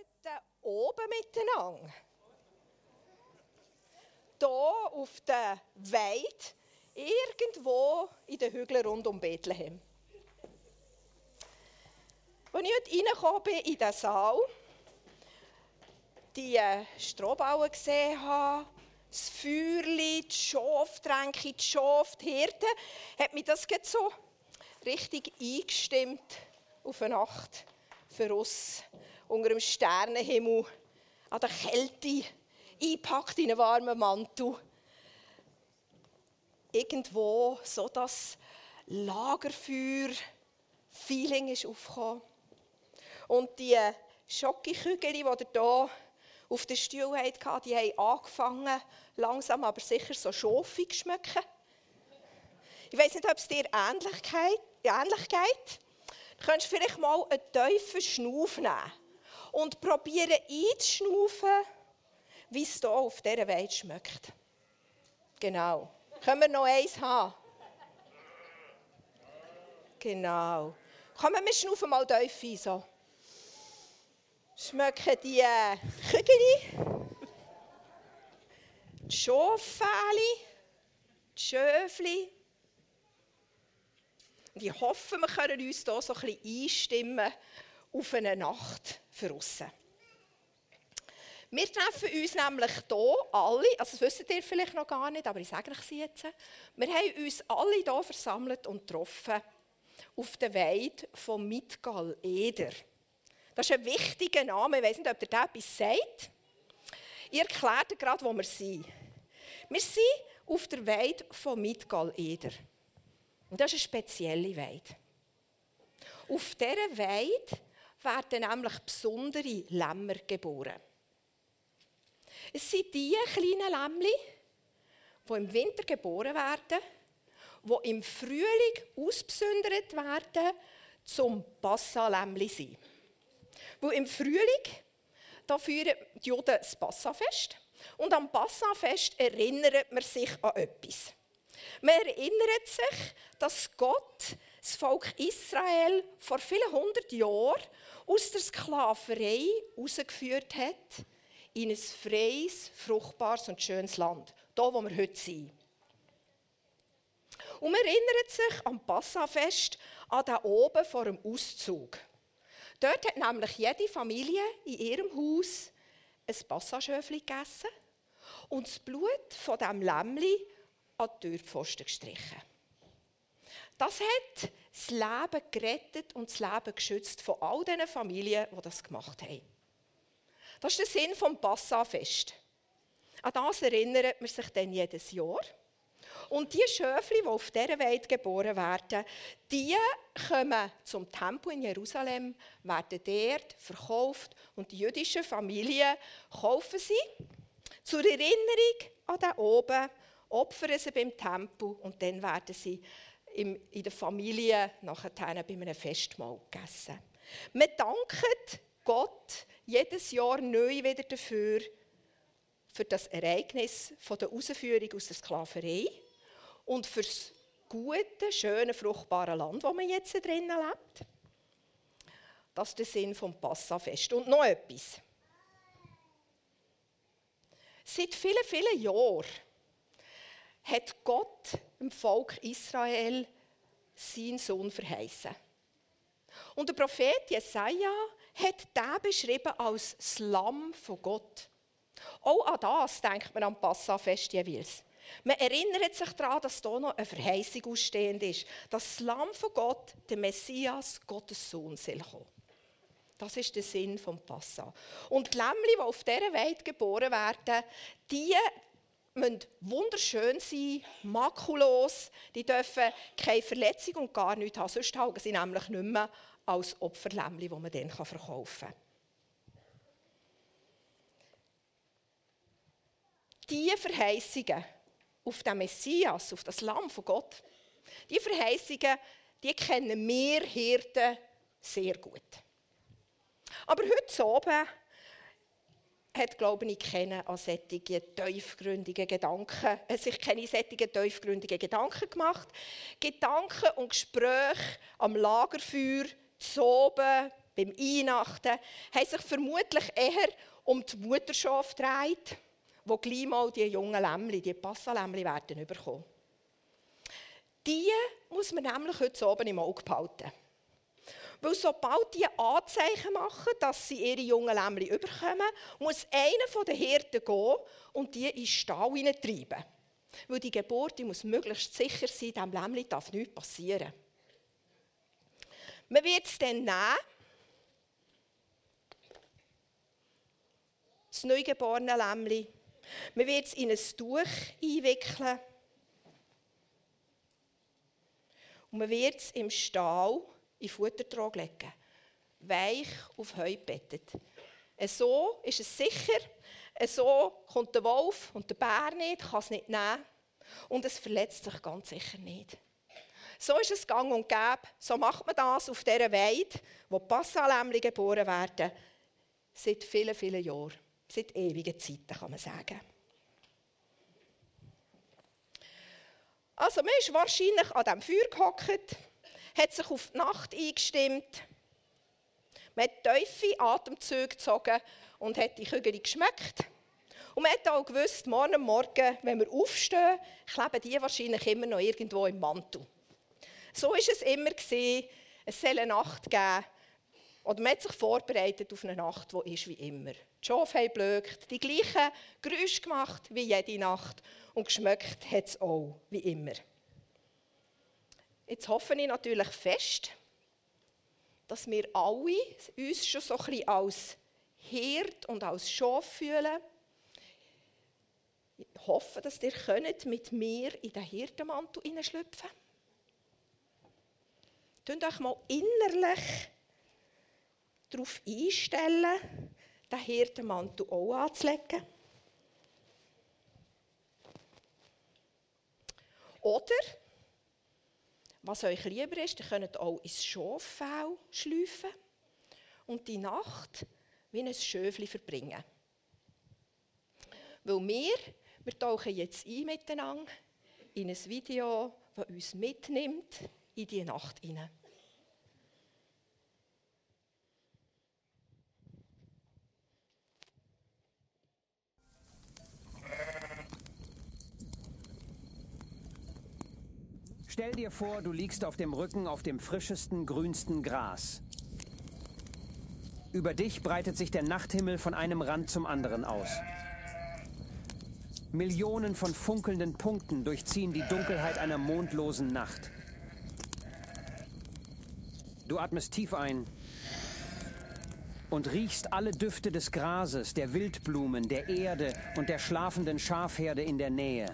guten oben miteinander. Hier auf der Weide, irgendwo in den Hügeln rund um Bethlehem. Als ich heute reingekommen bin in den Saal, die Strohbauen gesehen habe, das Feuerli, die Schaftränke, die Schafe, die Hirten, hat mich das so richtig eingestimmt auf eine Nacht für uns unter dem Sternenhimmel, an der Kälte, eingepackt in einen warmen Mantel. Irgendwo so das Lagerfeuer-Feeling ist aufgekommen. Und die Schokokügel, die ihr hier auf der Stuhl hatte, die haben angefangen, langsam aber sicher so schofig zu schmecken. Ich weiß nicht, ob es dir ähnlich geht. Du könntest vielleicht mal einen tiefen Schnuff nehmen und probieren einzuschnaufen, wie es hier auf dieser Welt schmeckt. Genau. Können wir noch eins haben? Genau. Kommen wir schnaufen mal tief ein. So. Schmecken die äh, Kügel, die Schafäli, die Schöfli. Und ich hoffe, wir können uns hier so ein bisschen einstimmen auf eine Nacht für uns. Wir treffen uns nämlich hier alle, also das wisst ihr vielleicht noch gar nicht, aber ich sage euch jetzt. Wir haben uns alle hier versammelt und getroffen auf der Weide von Midgal Eder. Das ist ein wichtiger Name, ich weiß nicht, ob ihr das etwas sagt. Ich erkläre gerade, wo wir sind. Wir sind auf der Weide von Midgal Eder. Und das ist eine spezielle Weide. Auf dieser Weide werden nämlich besondere Lämmer geboren. Es sind die kleinen Lämmchen, die im Winter geboren werden, die im Frühling ausbesondert werden zum Passa-Lämmchen sein. Weil im Frühling da führen die Juden das Passafest und am Passafest erinnert man sich an etwas. Man erinnert sich, dass Gott das Volk Israel vor vielen hundert Jahren aus der Sklaverei herausgeführt hat in ein freies, fruchtbares und schönes Land. Da, wo wir heute sind. Und man erinnert sich am Passafest an da oben vor dem Auszug. Dort hat nämlich jede Familie in ihrem Haus ein Passaschöfli gegessen und das Blut von dem Lämmli an die Türpfosten gestrichen. Das hat das Leben gerettet und das Leben geschützt von all diesen Familien, die das gemacht haben. Das ist der Sinn des Passafest. An das erinnert man sich dann jedes Jahr. Und die Schöfli, die auf dieser Welt geboren werden, die kommen zum Tempel in Jerusalem, werden dort verkauft und die jüdischen Familien kaufen sie zur Erinnerung an den oben, opfern sie beim Tempel und dann werden sie in der Familie nachher bei einem Festmahl gegessen. Wir danken Gott jedes Jahr neu wieder dafür, für das Ereignis von der Ausführung aus der Sklaverei und für das gute, schöne, fruchtbare Land, wo man jetzt drinnen lebt. Das ist der Sinn vom Passafest. Und noch etwas. Seit vielen, vielen Jahren hat Gott dem Volk Israel seinen Sohn verheißen. Und der Prophet Jesaja hat den beschrieben als das Lamm von Gott. Auch an das denkt man am Passafest jeweils. Man erinnert sich daran, dass hier noch eine Verheißung ausstehend ist, dass das Lamm von Gott, der Messias, Gottes Sohn, soll kommen. Das ist der Sinn vom Passa. Und die Lämmchen, die auf dieser Welt geboren werden, die müssen wunderschön sein, makellos, die dürfen keine Verletzung und gar nichts haben, sonst taugen sie nämlich nicht mehr als Opferlämmchen, die man dann verkaufen kann. Diese Verheißungen auf den Messias, auf das Lamm von Gott, diese Verheißungen, die kennen wir Hirten sehr gut. Aber heute oben hat, glaube ich, keine an tiefgründigen Gedanken, sich keine solchen tiefgründigen Gedanken gemacht. Gedanken und Gespräche am Lagerfeuer, zu oben, beim Einachten, haben sich vermutlich eher um die Mutterschafe gedreht, wo gleich mal die jungen Lämmli, die Passalämmli werden bekommen. Die muss man nämlich heute oben im Auge behalten. Weil sobald die Anzeichen machen, dass sie ihre jungen Lämmli überkommen, muss einer der Hirten gehen und die in den Stall hineintreiben. Weil die Geburt die muss möglichst sicher sein, dem Lämmli darf nichts passieren. Man wird es dann nehmen, das neugeborene Lämmli, man wird es in ein Tuch einwickeln und man wird es im Stall in Futtertrog legen. Weich auf Heu bettet. So ist es sicher, so kommt der Wolf und der Bär nicht, kann es nicht nehmen und es verletzt sich ganz sicher nicht. So ist es gang und gäbe. So macht man das auf dieser Weide, wo Passalämmchen geboren werden, seit vielen, vielen Jahren. Seit ewigen Zeiten, kann man sagen. Also, man ist wahrscheinlich an diesem Feuer gehockt, hat sich auf die Nacht eingestimmt, man hat tiefe Atemzüge gezogen und hat die Kügel geschmeckt. Und man hat auch gewusst, morgen Morgen, wenn wir aufstehen, kleben die wahrscheinlich immer noch irgendwo im Mantel. So war es immer. Es soll eine Nacht geben. Oder man hat sich vorbereitet auf eine Nacht, die ist wie immer. Die Schafe haben blökt, die gleichen Geräusche gemacht wie jede Nacht. Und geschmeckt hat es auch, wie immer. Jetzt hoffe ich natürlich fest, dass wir alle uns schon so ein als Hirt und als Schaf fühlen. Ich hoffe, dass ihr könnt mit mir in den Hirtenmantel hineinschlüpfen könnt. euch mal innerlich darauf einstellen, den Hirtenmantel auch anzulegen. Oder was euch lieber ist, ihr könnt auch ins Schaffell schleifen und die Nacht wie ein Schöfli verbringen. Weil wir, wir tauchen jetzt ein miteinander in ein Video, das uns mitnimmt in die Nacht hinein. Stell dir vor, du liegst auf dem Rücken auf dem frischesten, grünsten Gras. Über dich breitet sich der Nachthimmel von einem Rand zum anderen aus. Millionen von funkelnden Punkten durchziehen die Dunkelheit einer mondlosen Nacht. Du atmest tief ein und riechst alle Düfte des Grases, der Wildblumen, der Erde und der schlafenden Schafherde in der Nähe.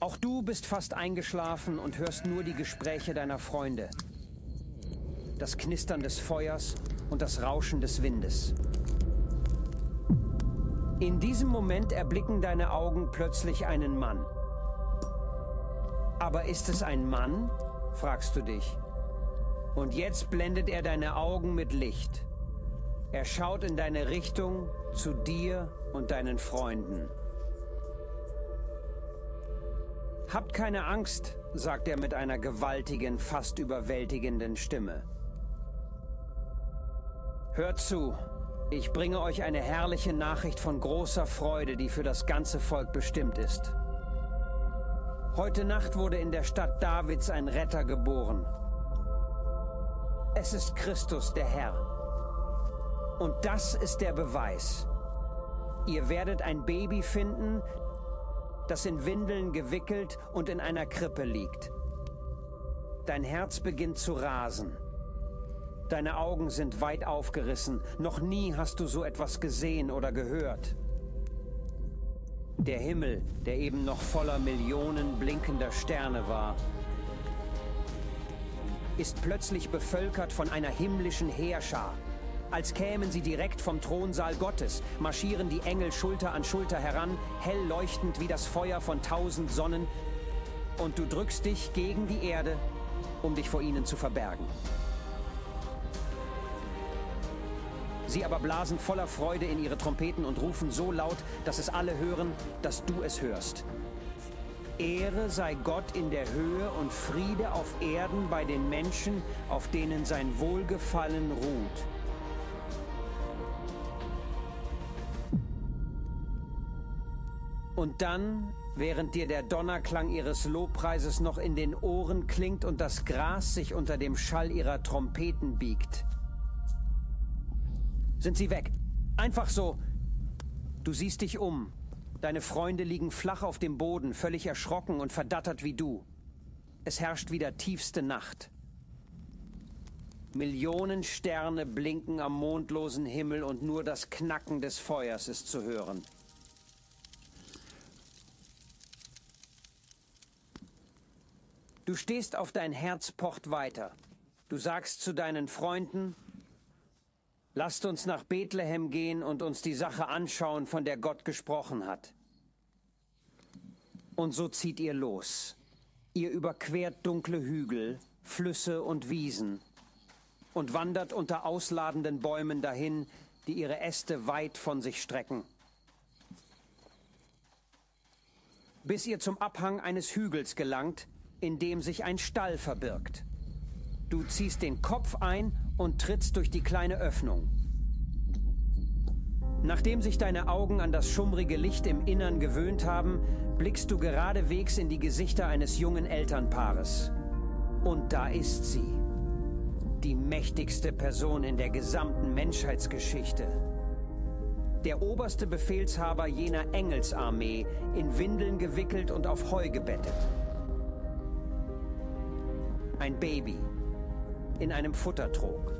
Auch du bist fast eingeschlafen und hörst nur die Gespräche deiner Freunde. Das Knistern des Feuers und das Rauschen des Windes. In diesem Moment erblicken deine Augen plötzlich einen Mann. Aber ist es ein Mann? fragst du dich. Und jetzt blendet er deine Augen mit Licht. Er schaut in deine Richtung, zu dir und deinen Freunden. Habt keine Angst, sagt er mit einer gewaltigen, fast überwältigenden Stimme. Hört zu, ich bringe euch eine herrliche Nachricht von großer Freude, die für das ganze Volk bestimmt ist. Heute Nacht wurde in der Stadt Davids ein Retter geboren. Es ist Christus, der Herr. Und das ist der Beweis. Ihr werdet ein Baby finden, das in Windeln gewickelt und in einer Krippe liegt. Dein Herz beginnt zu rasen. Deine Augen sind weit aufgerissen. Noch nie hast du so etwas gesehen oder gehört. Der Himmel, der eben noch voller Millionen blinkender Sterne war, ist plötzlich bevölkert von einer himmlischen Heerschar. Als kämen sie direkt vom Thronsaal Gottes, marschieren die Engel Schulter an Schulter heran, hell leuchtend wie das Feuer von tausend Sonnen, und du drückst dich gegen die Erde, um dich vor ihnen zu verbergen. Sie aber blasen voller Freude in ihre Trompeten und rufen so laut, dass es alle hören, dass du es hörst. Ehre sei Gott in der Höhe und Friede auf Erden bei den Menschen, auf denen sein Wohlgefallen ruht. Und dann, während dir der Donnerklang ihres Lobpreises noch in den Ohren klingt und das Gras sich unter dem Schall ihrer Trompeten biegt, sind sie weg. Einfach so. Du siehst dich um. Deine Freunde liegen flach auf dem Boden, völlig erschrocken und verdattert wie du. Es herrscht wieder tiefste Nacht. Millionen Sterne blinken am mondlosen Himmel und nur das Knacken des Feuers ist zu hören. Du stehst auf dein Herz pocht weiter. Du sagst zu deinen Freunden, lasst uns nach Bethlehem gehen und uns die Sache anschauen, von der Gott gesprochen hat. Und so zieht ihr los. Ihr überquert dunkle Hügel, Flüsse und Wiesen und wandert unter ausladenden Bäumen dahin, die ihre Äste weit von sich strecken. Bis ihr zum Abhang eines Hügels gelangt, in dem sich ein Stall verbirgt. Du ziehst den Kopf ein und trittst durch die kleine Öffnung. Nachdem sich deine Augen an das schummrige Licht im Innern gewöhnt haben, blickst du geradewegs in die Gesichter eines jungen Elternpaares. Und da ist sie. Die mächtigste Person in der gesamten Menschheitsgeschichte. Der oberste Befehlshaber jener Engelsarmee, in Windeln gewickelt und auf Heu gebettet. Ein Baby in einem Futtertrog.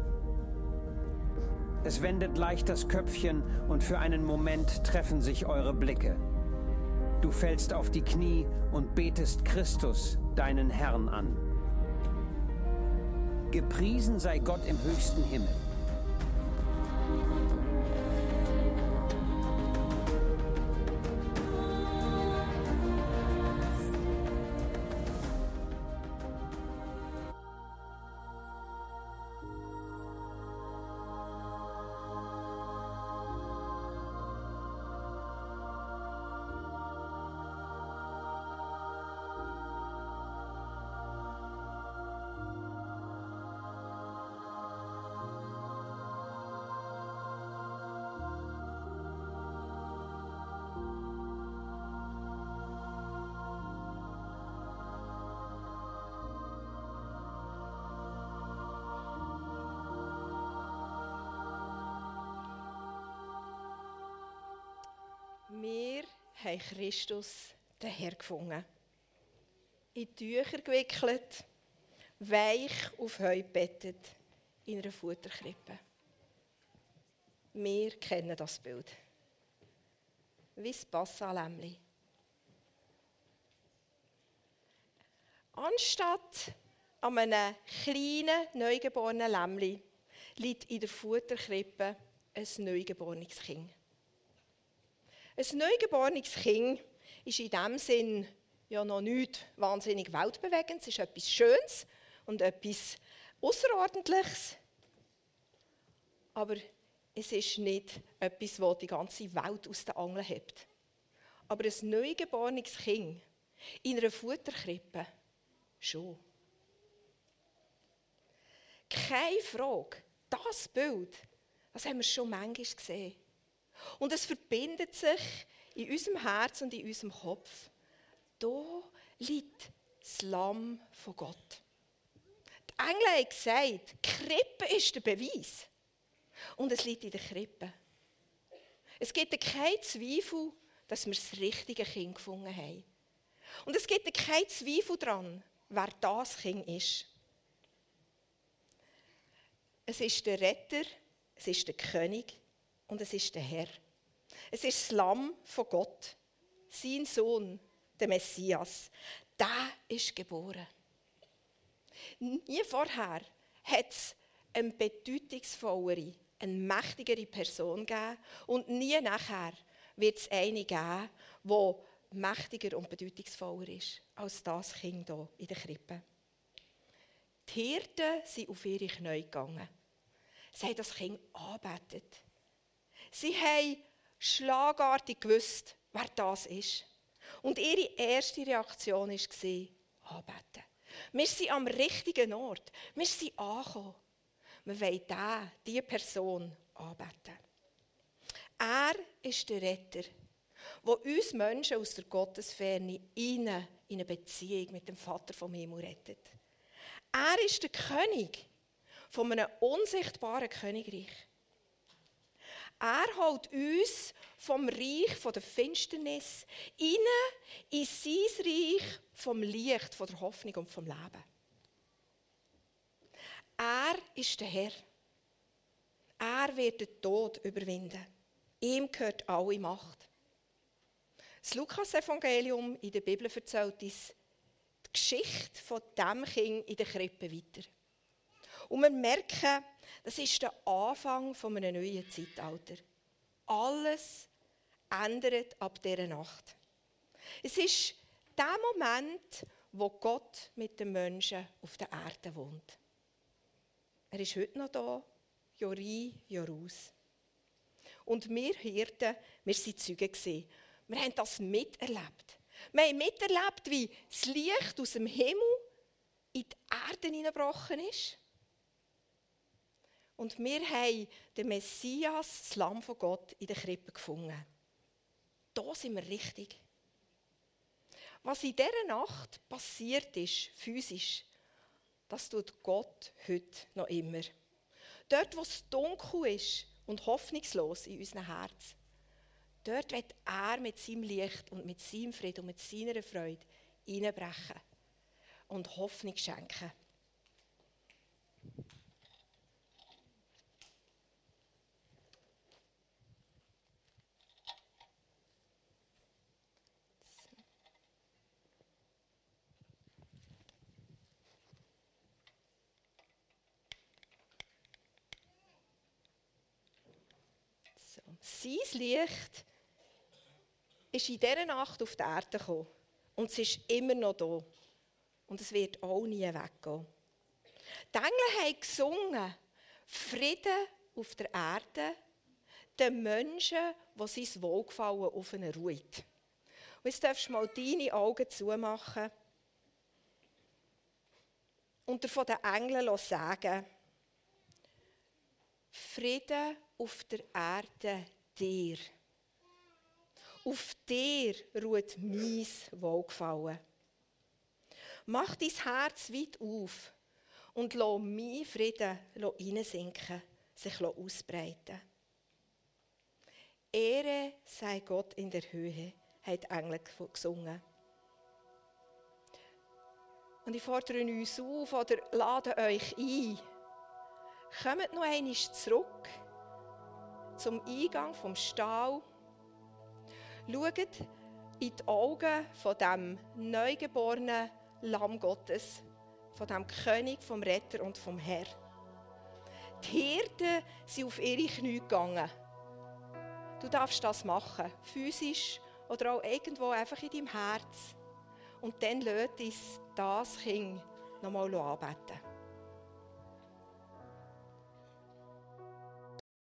Es wendet leicht das Köpfchen und für einen Moment treffen sich eure Blicke. Du fällst auf die Knie und betest Christus, deinen Herrn, an. Gepriesen sei Gott im höchsten Himmel. Haben Christus, den Herr, gefunden. In Tücher gewickelt, weich auf Heu bettet, in einer Futterkrippe. Wir kennen das Bild. Wie das Passalämmli. Anstatt an einem kleinen, neugeborenen Lämmli liegt in der Futterkrippe ein neugeborenes Kind. Ein neugeborenes Kind ist in dem Sinn ja noch nicht wahnsinnig weltbewegend. Es ist etwas Schönes und etwas Außerordentliches. Aber es ist nicht etwas, das die ganze Welt aus den Angeln hebt. Aber ein neugeborenes Kind in einer Futterkrippe schon. Keine Frage, das Bild, das haben wir schon manchmal gesehen. Und es verbindet sich in unserem Herz und in unserem Kopf. Da liegt das Lamm von Gott. Die Engel haben gesagt, die Krippe ist der Beweis. Und es liegt in der Krippe. Es gibt keinen Zweifel, dass wir das richtige Kind gefunden haben. Und es gibt keinen Zweifel daran, wer das Kind ist. Es ist der Retter, es ist der König, und es ist der Herr. Es ist das Lamm von Gott, sein Sohn, der Messias. Der ist geboren. Nie vorher hat es eine bedeutungsvollere, eine mächtigere Person gegeben und nie nachher wird es eine geben, die mächtiger und bedeutungsvoller ist als das Kind hier in der Krippe. Die Hirten sind auf ihre Knie gegangen. Sie haben das Kind angebetet. Sie haben schlagartig gewusst, wer das ist. Und ihre erste Reaktion war, anbeten. Wir sind am richtigen Ort. Wir sind angekommen. Wir wollen diese, diese Person anbeten. Er ist der Retter, der uns Menschen aus der Gottesferne in eine Beziehung mit dem Vater vom Himmel rettet. Er ist der König von einem unsichtbaren Königreich. Er holt uns vom Reich von der Finsternis rein in sein Reich vom Licht, von der Hoffnung und vom Leben. Er ist der Herr. Er wird den Tod überwinden. Ihm gehört alle Macht. Das Lukas-Evangelium in der Bibel erzählt uns die Geschichte von dem Kind in der Krippe weiter. Und wir merken, das ist der Anfang eines neuen Zeitalter. Alles ändert ab dieser Nacht. Es ist der Moment, wo Gott mit den Menschen auf der Erde wohnt. Er ist heute noch da, Jahr ein, Jahr aus. Und wir Hirten, wir waren Zeugen. Wir haben das miterlebt. Wir haben miterlebt, wie das Licht aus dem Himmel in die Erde hineingebrochen ist. Und wir haben den Messias, das Lamm von Gott, in der Krippe gefunden. Da sind wir richtig. Was in dieser Nacht passiert ist, physisch, das tut Gott heute noch immer. Dort, wo es dunkel ist und hoffnungslos in unserem Herz, dort wird er mit seinem Licht und mit seinem Frieden und mit seiner Freude hineinbrechen und Hoffnung schenken. Sein Licht ist in dieser Nacht auf die Erde gekommen. Und es ist immer noch da. Und es wird auch nie weggehen. Die Engel haben gesungen, Frieden auf der Erde, den Menschen, die sein Wohlgefallen auf ihnen ruht. Und jetzt darfst du mal deine Augen zumachen und dir von den Engeln sagen, Frieden auf der Erde dir. Auf dir ruht mein Wohlgefallen. Mach dein Herz weit auf und lass mein Frieden hineinsinken, sich ausbreiten. Ehre sei Gott in der Höhe, hat Engel gesungen. Und ich fordere uns auf oder lade euch ein, kommt noch einmal zurück zum Eingang vom Stall. Schaut in die Augen von dem neugeborenen Lamm Gottes, von dem König, vom Retter und vom Herr. Die Hirten sind auf ihre Knie gegangen. Du darfst das machen, physisch oder auch irgendwo einfach in deinem Herz. Und dann lädt uns das Kind nochmal anbeten.